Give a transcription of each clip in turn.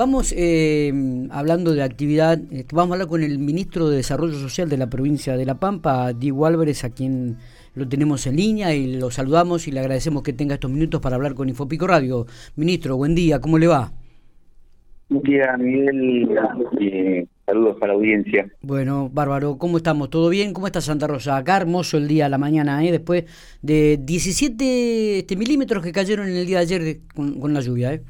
Vamos eh, hablando de actividad, eh, vamos a hablar con el ministro de Desarrollo Social de la provincia de La Pampa, Diego Álvarez, a quien lo tenemos en línea y lo saludamos y le agradecemos que tenga estos minutos para hablar con Infopico Radio. Ministro, buen día, ¿cómo le va? Buen día, Miguel. Eh, saludos para la audiencia. Bueno, bárbaro, ¿cómo estamos? ¿Todo bien? ¿Cómo está Santa Rosa? Acá hermoso el día, la mañana, ¿eh? después de 17 este, milímetros que cayeron en el día de ayer con, con la lluvia. ¿eh?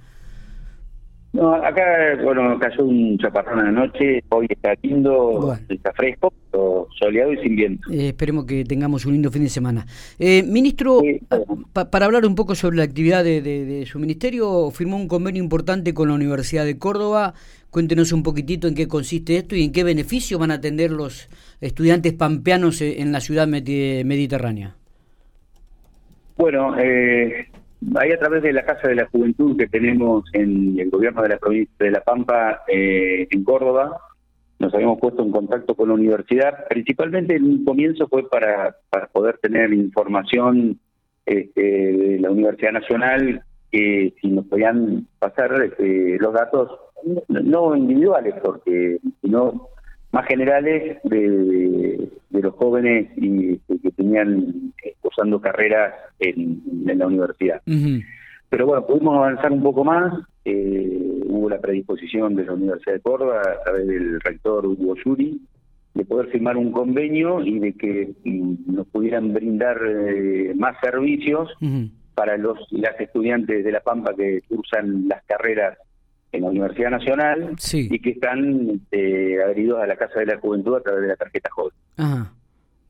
No, acá, bueno, cayó un chaparrón anoche, hoy está lindo, está fresco, soleado y sin viento. Eh, esperemos que tengamos un lindo fin de semana. Eh, ministro, para hablar un poco sobre la actividad de, su ministerio, firmó un convenio importante con la Universidad de Córdoba. Cuéntenos un poquitito en qué consiste esto y en qué beneficio van a atender los estudiantes pampeanos en la ciudad mediterránea. Bueno, eh, Ahí a través de la Casa de la Juventud que tenemos en el gobierno de la provincia de La Pampa, eh, en Córdoba, nos habíamos puesto en contacto con la universidad. Principalmente en un comienzo fue para, poder tener información este, de la Universidad Nacional, que si nos podían pasar este, los datos, no individuales, porque sino más generales de, los jóvenes y, que tenían eh, cursando carreras en, la universidad. Pero bueno, pudimos avanzar un poco más. Eh, hubo la predisposición de la Universidad de Córdoba a través del rector Hugo Yuri de poder firmar un convenio y de que mm, nos pudieran brindar eh, más servicios para los las estudiantes de La Pampa que cursan las carreras en la Universidad Nacional y que están eh, adheridos a la Casa de la Juventud a través de la tarjeta joven. Ajá.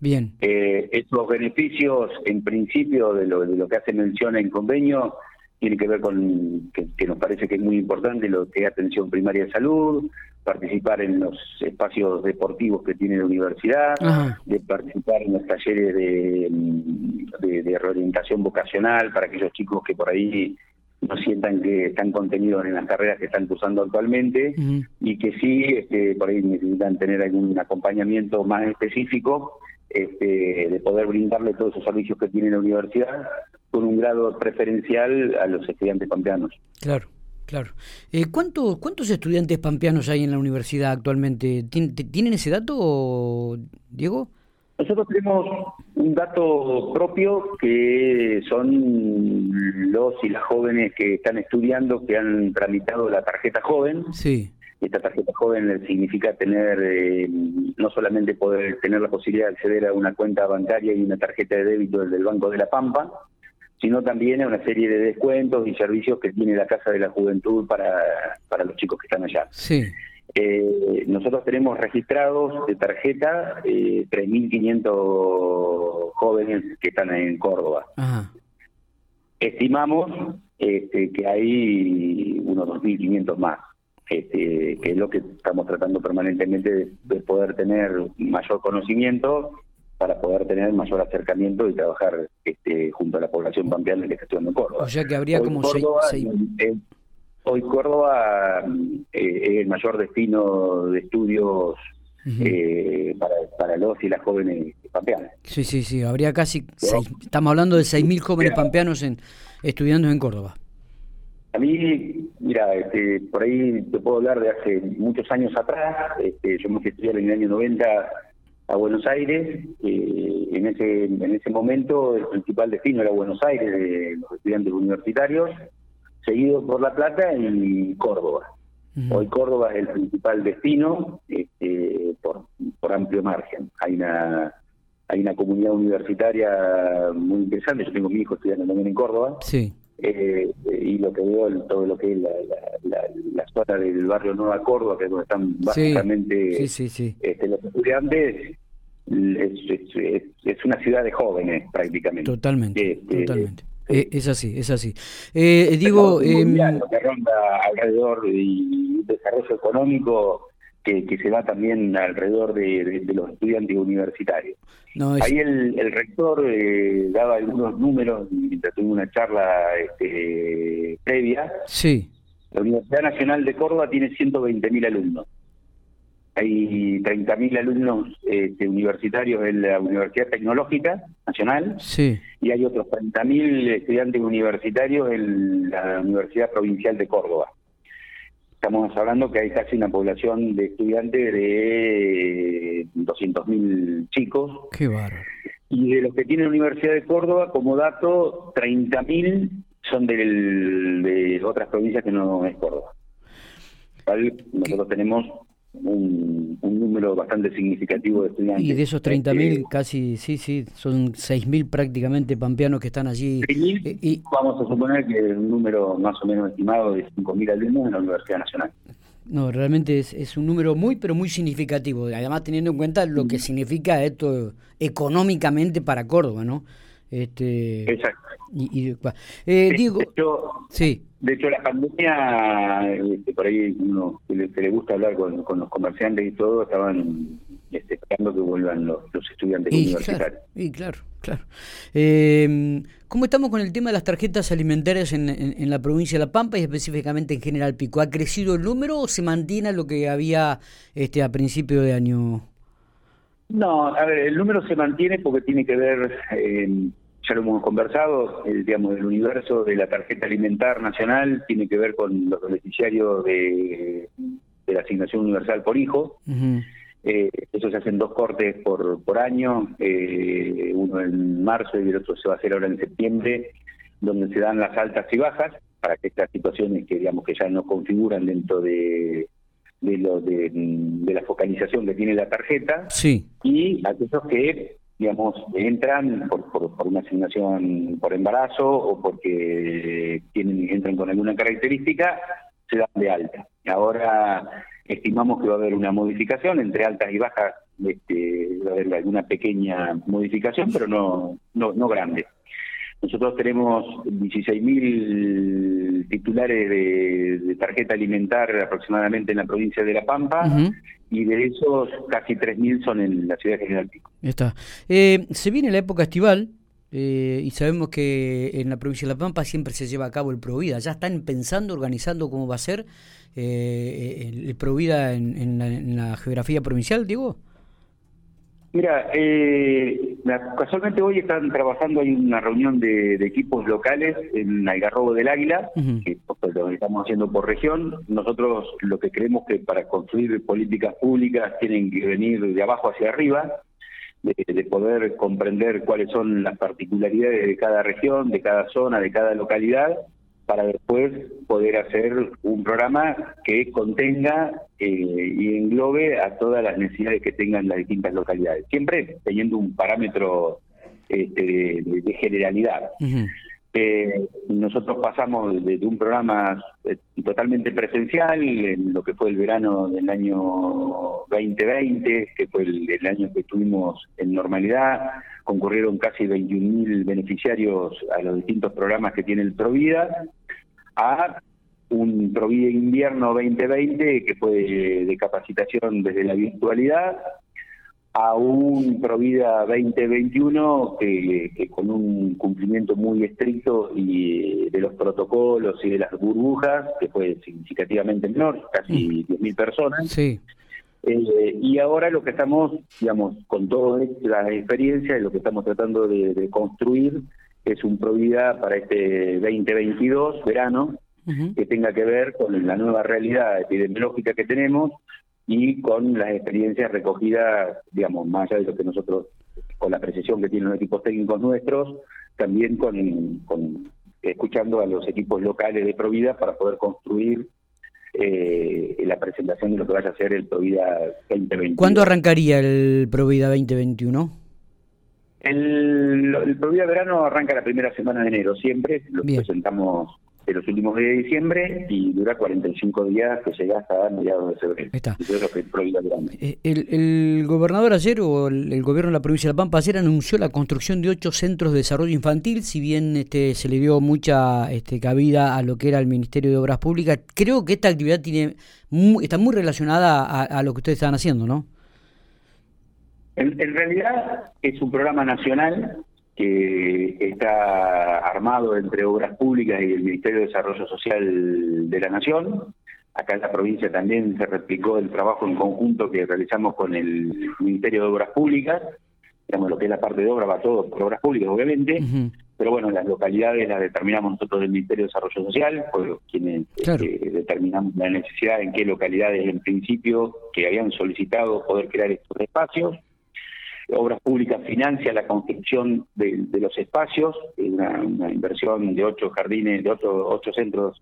Bien. Eh, estos beneficios, en principio, de lo, de lo que hace mención en convenio, tiene que ver con que, nos parece que es muy importante lo que es atención primaria de salud, participar en los espacios deportivos que tiene la universidad, de participar en los talleres de, de, de reorientación vocacional para aquellos chicos que por ahí no sientan que están contenidos en las carreras que están cursando actualmente y que sí, este, por ahí necesitan tener algún acompañamiento más específico este, de poder brindarle todos esos servicios que tiene la universidad con un grado preferencial a los estudiantes pampeanos. Claro. Claro. Eh, ¿cuántos, ¿Cuántos estudiantes pampeanos hay en la universidad actualmente? ¿Tienen ese dato, Diego? Nosotros tenemos un dato propio que son los y las jóvenes que están estudiando, que han tramitado la tarjeta joven. Sí. Esta tarjeta joven significa tener, eh, no solamente poder tener la posibilidad de acceder a una cuenta bancaria y una tarjeta de débito del Banco de la Pampa, sino también a una serie de descuentos y servicios que tiene la Casa de la Juventud para, para los chicos que están allá. Sí. Eh, nosotros tenemos registrados de tarjeta eh, 3.500 jóvenes que están en Córdoba. Estimamos este, que hay unos 2.500 más, este, que es lo que estamos tratando permanentemente de, poder tener mayor conocimiento para poder tener mayor acercamiento y trabajar este, junto a la población pampeana que está estudiando en Córdoba. O sea que habría como seis... Hoy Córdoba eh, es el mayor destino de estudios eh, para, para, los y las jóvenes pampeanas. Sí, sí, sí, habría casi, estamos hablando de 6.000 jóvenes pampeanos en, estudiando en Córdoba. A mí, mira, este, por ahí te puedo hablar de hace muchos años atrás, este, yo me fui a estudiar en el año 90 a Buenos Aires, eh, en, ese, en ese momento el principal destino era Buenos Aires de los estudiantes universitarios, seguido por La Plata y Córdoba. Hoy Córdoba es el principal destino este, por, por amplio margen. Hay una hay una comunidad universitaria muy interesante. Yo tengo mi hijo estudiando también en Córdoba. Sí. Eh, y lo que veo, todo lo que es la, la, zona del barrio Nueva Córdoba, que es donde están básicamente este, los estudiantes, es, es, una ciudad de jóvenes prácticamente. Totalmente, este, totalmente. Eh, es así, es así. Eh, digo... Eh, que ronda alrededor de desarrollo económico que, que, se va también alrededor de, los estudiantes universitarios. Ahí el, el rector eh, daba algunos números mientras tuve una charla este, previa. Sí. La Universidad Nacional de Córdoba tiene 120.000 alumnos hay 30.000 alumnos este, universitarios en la Universidad Tecnológica Nacional y hay otros 30.000 estudiantes universitarios en la Universidad Provincial de Córdoba. Estamos hablando que hay casi una población de estudiantes de 200.000 chicos. Qué bárbaro. Y de los que tiene la Universidad de Córdoba, como dato, 30.000 son del, de otras provincias que no es Córdoba. Nosotros tenemos un, número bastante significativo de estudiantes. Y de esos 30.000, este, casi, sí, sí, son 6.000 prácticamente pampeanos que están allí. Eh, y, vamos a suponer que un número más o menos estimado de 5.000 alumnos en la Universidad Nacional. No, realmente es, es un número muy, pero muy significativo. Además, teniendo en cuenta lo que significa esto económicamente para Córdoba, ¿no? Este, Exacto. Y, eh, digo, sí. De hecho, la pandemia, este, por ahí uno que le, gusta hablar con, los comerciantes y todo, estaban este, esperando que vuelvan los, estudiantes universitarios. y claro, claro. Eh, ¿Cómo estamos con el tema de las tarjetas alimentarias en, la provincia de La Pampa y específicamente en General Pico? ¿Ha crecido el número o se mantiene lo que había este, a principio de año? No, a ver, el número se mantiene porque tiene que ver... Eh, ya lo hemos conversado, el, digamos, el universo de la tarjeta alimentar nacional tiene que ver con los beneficiarios de, la asignación universal por hijo. Eh, eso se hacen dos cortes por, por año, eh, uno en marzo y el otro se va a hacer ahora en septiembre, donde se dan las altas y bajas para que estas situaciones que digamos que ya no configuran dentro de de, lo, de, de la focalización que tiene la tarjeta sí. y aquellos que digamos, entran por, por, una asignación por embarazo o porque tienen entran con alguna característica, se dan de alta. Ahora estimamos que va a haber una modificación entre altas y bajas, este, va a haber alguna pequeña modificación, pero no, no, no grande. Nosotros tenemos 16.000 titulares de, tarjeta alimentar aproximadamente en la provincia de La Pampa y de esos casi 3.000 son en la ciudad de General Pico. Está. Eh, se viene la época estival eh, y sabemos que en la provincia de La Pampa siempre se lleva a cabo el Provida. ¿Ya están pensando, organizando cómo va a ser eh, el Provida en, en, la, en la geografía provincial, Diego? Mira, eh, casualmente hoy están trabajando, hay una reunión de, equipos locales en Algarrobo del Águila, que pues, lo estamos haciendo por región. Nosotros lo que creemos que para construir políticas públicas tienen que venir de abajo hacia arriba, de poder comprender cuáles son las particularidades de cada región, de cada zona, de cada localidad para después poder hacer un programa que contenga eh, y englobe a todas las necesidades que tengan las distintas localidades, siempre teniendo un parámetro este, de, generalidad. Eh, nosotros pasamos de, un programa eh, totalmente presencial en lo que fue el verano del año 2020, que fue el, el año que estuvimos en normalidad, concurrieron casi 21.000 beneficiarios a los distintos programas que tiene el Provida, a un Provida Invierno 2020 que fue de, capacitación desde la virtualidad, a un Provida 2021 que, que, con un cumplimiento muy estricto y de los protocolos y de las burbujas, que fue significativamente menor, casi 10.000 personas. Sí. Eh, y ahora lo que estamos, digamos, con toda la experiencia, lo que estamos tratando de, construir es un Provida para este 2022, verano, que tenga que ver con la nueva realidad epidemiológica que tenemos y con las experiencias recogidas, digamos, más allá de lo que nosotros, con la precisión que tienen los equipos técnicos nuestros, también con, con escuchando a los equipos locales de Provida para poder construir eh, la presentación de lo que vaya a ser el Provida 2021. ¿Cuándo arrancaría el Provida 2021? El, el Provida Verano arranca la primera semana de enero, siempre lo presentamos de los últimos días de diciembre y dura 45 días que llega hasta mediados de febrero. Está. Eh, el, el, gobernador ayer o el, gobierno de la provincia de La Pampa ayer anunció la construcción de ocho centros de desarrollo infantil, si bien este se le dio mucha este, cabida a lo que era el Ministerio de Obras Públicas, creo que esta actividad tiene está muy relacionada a, lo que ustedes están haciendo, ¿no? En realidad es un programa nacional que está armado entre Obras Públicas y el Ministerio de Desarrollo Social de la Nación. Acá en la provincia también se replicó el trabajo en conjunto que realizamos con el Ministerio de Obras Públicas. digamos, lo que es la parte de obra va todo por obras públicas, obviamente, pero bueno, las localidades las determinamos nosotros del Ministerio de Desarrollo Social, por quienes eh, determinamos la necesidad en qué localidades en principio que habían solicitado poder crear estos espacios. Obras Públicas financia la construcción de, los espacios, una, inversión de ocho jardines, de ocho, ocho centros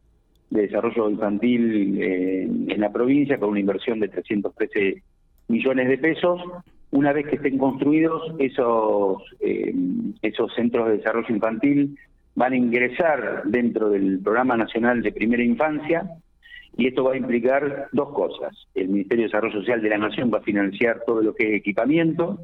de desarrollo infantil eh, en la provincia, con una inversión de 313 millones de pesos. Una vez que estén construidos, esos, eh, esos centros de desarrollo infantil van a ingresar dentro del Programa Nacional de Primera Infancia y esto va a implicar dos cosas. El Ministerio de Desarrollo Social de la Nación va a financiar todo lo que es equipamiento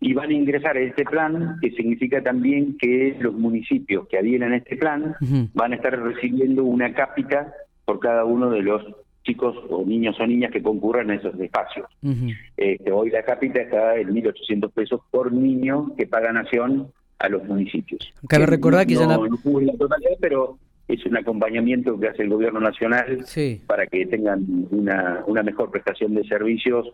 y van a ingresar a este plan, que significa también que los municipios que adhieren a este plan van a estar recibiendo una cápita por cada uno de los chicos o niños o niñas que concurran a esos espacios. este, hoy la cápita está en 1.800 pesos por niño que paga Nación a los municipios. Cabe recordar que no, ya la... no la totalidad, pero es un acompañamiento que hace el gobierno nacional para que tengan una, una mejor prestación de servicios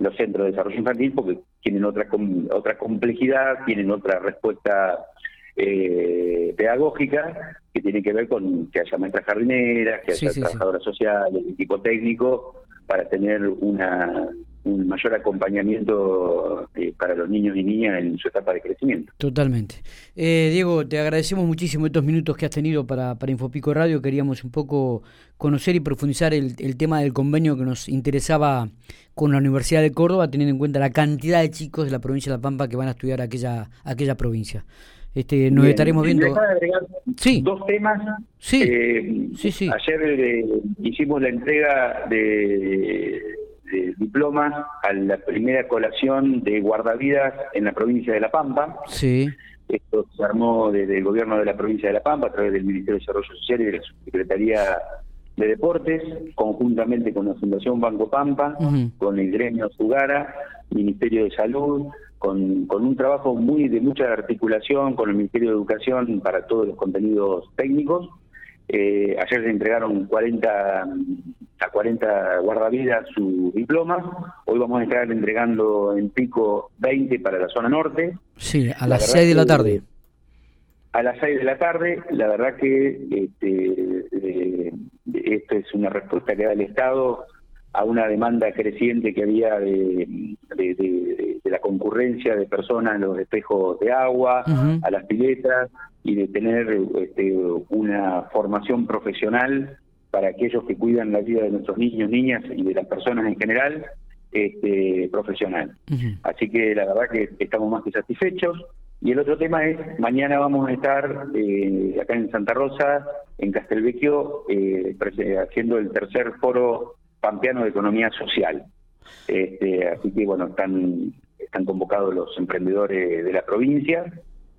los centros de desarrollo infantil porque tienen otra otra complejidad, tienen otra respuesta eh, pedagógica que tiene que ver con que haya maestras jardineras, que haya trabajadoras sociales, equipo técnico, para tener una, un mayor acompañamiento eh, para los niños y niñas en su etapa de crecimiento. Totalmente. Eh, Diego, te agradecemos muchísimo estos minutos que has tenido para, para Infopico Radio. Queríamos un poco conocer y profundizar el, el tema del convenio que nos interesaba con la Universidad de Córdoba, teniendo en cuenta la cantidad de chicos de la provincia de La Pampa que van a estudiar aquella, aquella provincia. Este, nos estaremos viendo. Sí. Dos temas. Sí. Eh, sí, sí. Ayer hicimos la entrega de de diplomas a la primera colación de guardavidas en la provincia de La Pampa. Sí. Esto se armó desde el gobierno de la provincia de La Pampa a través del Ministerio de Desarrollo Social y de la Secretaría de Deportes, conjuntamente con la Fundación Banco Pampa, con el gremio Sugara, Ministerio de Salud, con, con un trabajo muy de mucha articulación con el Ministerio de Educación para todos los contenidos técnicos. Eh, ayer se entregaron 40 a 40 guardavidas su diploma. Hoy vamos a estar entregando en pico 20 para la zona norte. Sí, a las 6 de la tarde. A las 6 de la tarde, la verdad que este, eh, esto es una respuesta que da el Estado a una demanda creciente que había de, la concurrencia de personas en los espejos de agua, a las piletas, y de tener este, una formación profesional para aquellos que cuidan la vida de nuestros niños, niñas y de las personas en general, este, profesional. Así que la verdad que estamos más que satisfechos. Y el otro tema es, mañana vamos a estar eh, acá en Santa Rosa, en Castelvecchio, eh, haciendo el tercer foro pampeano de economía social. Este, así que bueno, están, están convocados los emprendedores de la provincia,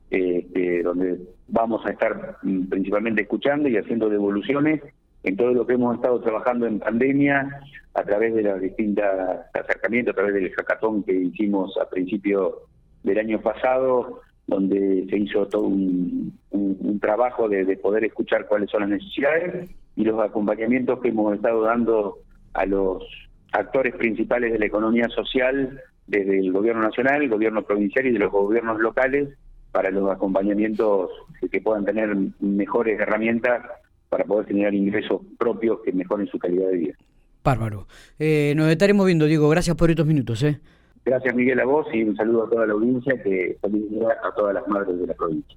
este, donde vamos a estar mm, principalmente escuchando y haciendo devoluciones en todo lo que hemos estado trabajando en pandemia, a través de los distintos acercamientos, a través del hackathon que hicimos a principio del año pasado, donde se hizo todo un, trabajo de, poder escuchar cuáles son las necesidades y los acompañamientos que hemos estado dando a los actores principales de la economía social desde el gobierno nacional, el gobierno provincial y de los gobiernos locales para los acompañamientos que puedan tener mejores herramientas para poder generar ingresos propios que mejoren su calidad de vida. Bárbaro. Eh, nos estaremos viendo, Diego. Gracias por estos minutos. ¿eh? Gracias, Miguel, a vos y un saludo a toda la audiencia, que feliz a todas las madres de la provincia.